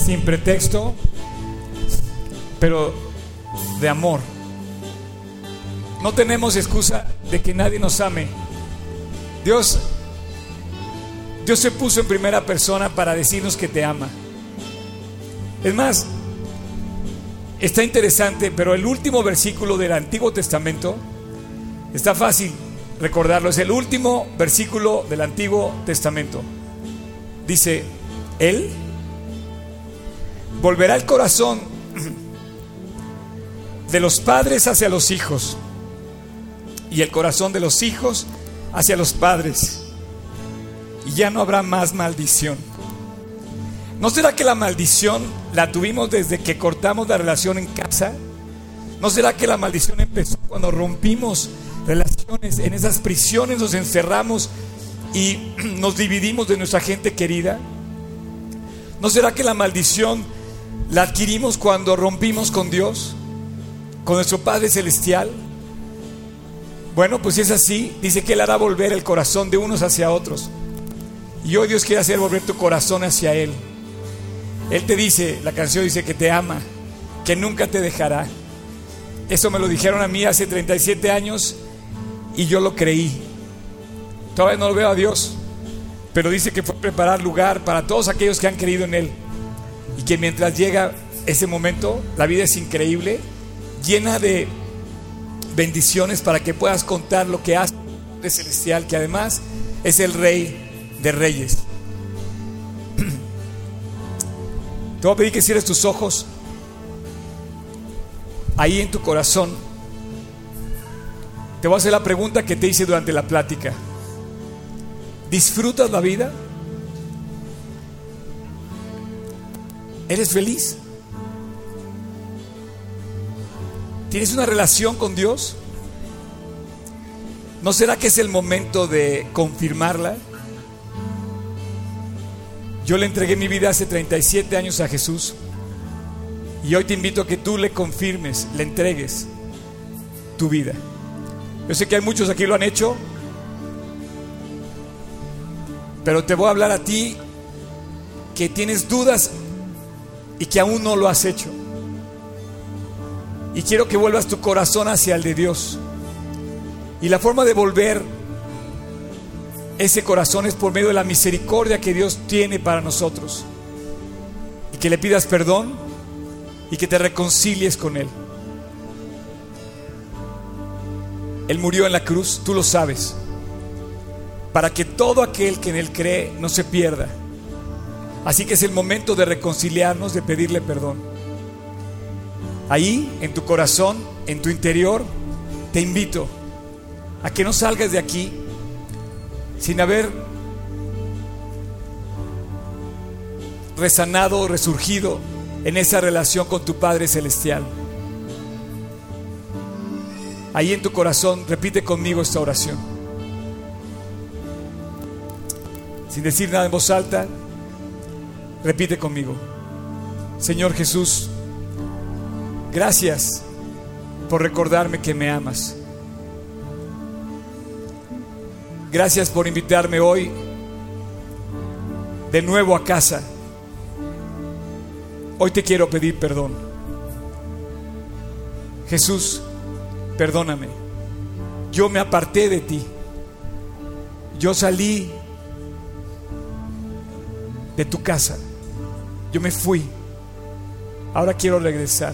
sin pretexto, pero de amor. No tenemos excusa de que nadie nos ame. Dios, Dios se puso en primera persona para decirnos que te ama. Es más, está interesante, pero el último versículo del Antiguo Testamento está fácil recordarlo. Es el último versículo del Antiguo Testamento. Dice, Él volverá el corazón de los padres hacia los hijos y el corazón de los hijos hacia los padres. Y ya no habrá más maldición. ¿No será que la maldición la tuvimos desde que cortamos la relación en casa? ¿No será que la maldición empezó cuando rompimos relaciones, en esas prisiones nos encerramos y <clears throat> nos dividimos de nuestra gente querida? ¿No será que la maldición la adquirimos cuando rompimos con Dios, con nuestro Padre Celestial? Bueno, pues si es así, dice que Él hará volver el corazón de unos hacia otros. Y hoy Dios quiere hacer volver tu corazón hacia Él. Él te dice, la canción dice que te ama, que nunca te dejará. Eso me lo dijeron a mí hace 37 años y yo lo creí. Todavía no lo veo a Dios, pero dice que fue a preparar lugar para todos aquellos que han creído en Él. Y que mientras llega ese momento, la vida es increíble, llena de bendiciones para que puedas contar lo que hace el celestial, que además es el Rey de Reyes. Te voy a pedir que cierres tus ojos ahí en tu corazón. Te voy a hacer la pregunta que te hice durante la plática. ¿Disfrutas la vida? ¿Eres feliz? ¿Tienes una relación con Dios? ¿No será que es el momento de confirmarla? Yo le entregué mi vida hace 37 años a Jesús y hoy te invito a que tú le confirmes, le entregues tu vida. Yo sé que hay muchos aquí lo han hecho, pero te voy a hablar a ti que tienes dudas y que aún no lo has hecho. Y quiero que vuelvas tu corazón hacia el de Dios. Y la forma de volver ese corazón es por medio de la misericordia que Dios tiene para nosotros. Y que le pidas perdón y que te reconcilies con Él. Él murió en la cruz, tú lo sabes, para que todo aquel que en Él cree no se pierda. Así que es el momento de reconciliarnos, de pedirle perdón. Ahí, en tu corazón, en tu interior, te invito a que no salgas de aquí sin haber resanado, resurgido en esa relación con tu Padre Celestial. Ahí en tu corazón, repite conmigo esta oración. Sin decir nada en voz alta, repite conmigo. Señor Jesús, gracias por recordarme que me amas. Gracias por invitarme hoy de nuevo a casa. Hoy te quiero pedir perdón. Jesús, perdóname. Yo me aparté de ti. Yo salí de tu casa. Yo me fui. Ahora quiero regresar.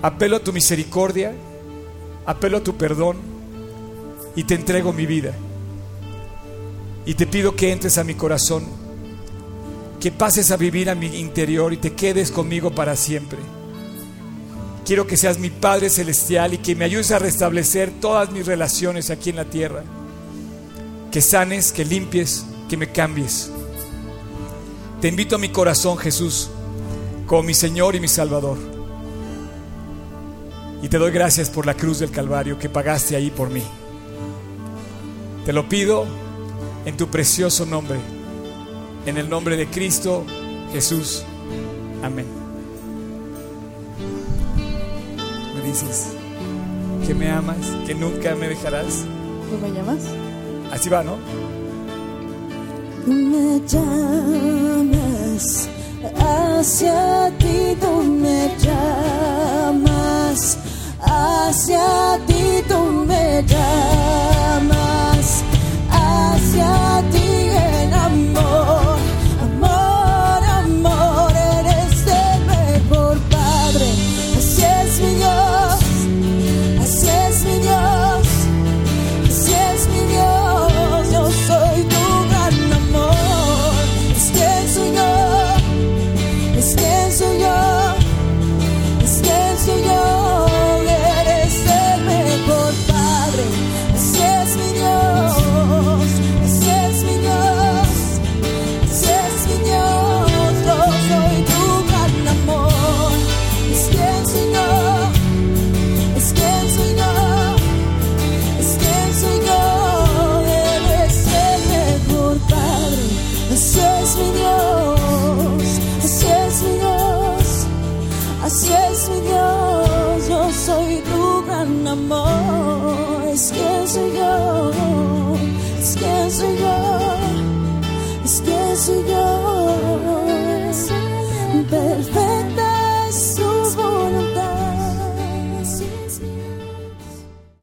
Apelo a tu misericordia. Apelo a tu perdón. Y te entrego mi vida. Y te pido que entres a mi corazón. Que pases a vivir a mi interior y te quedes conmigo para siempre. Quiero que seas mi Padre Celestial y que me ayudes a restablecer todas mis relaciones aquí en la tierra. Que sanes, que limpies, que me cambies. Te invito a mi corazón, Jesús, como mi Señor y mi Salvador. Y te doy gracias por la cruz del Calvario que pagaste ahí por mí. Te lo pido en tu precioso nombre, en el nombre de Cristo Jesús. Amén. Me dices que me amas, que nunca me dejarás. ¿Tú me llamas? Así va, ¿no? Me llamas, hacia ti tú me llamas, hacia ti tú me llamas,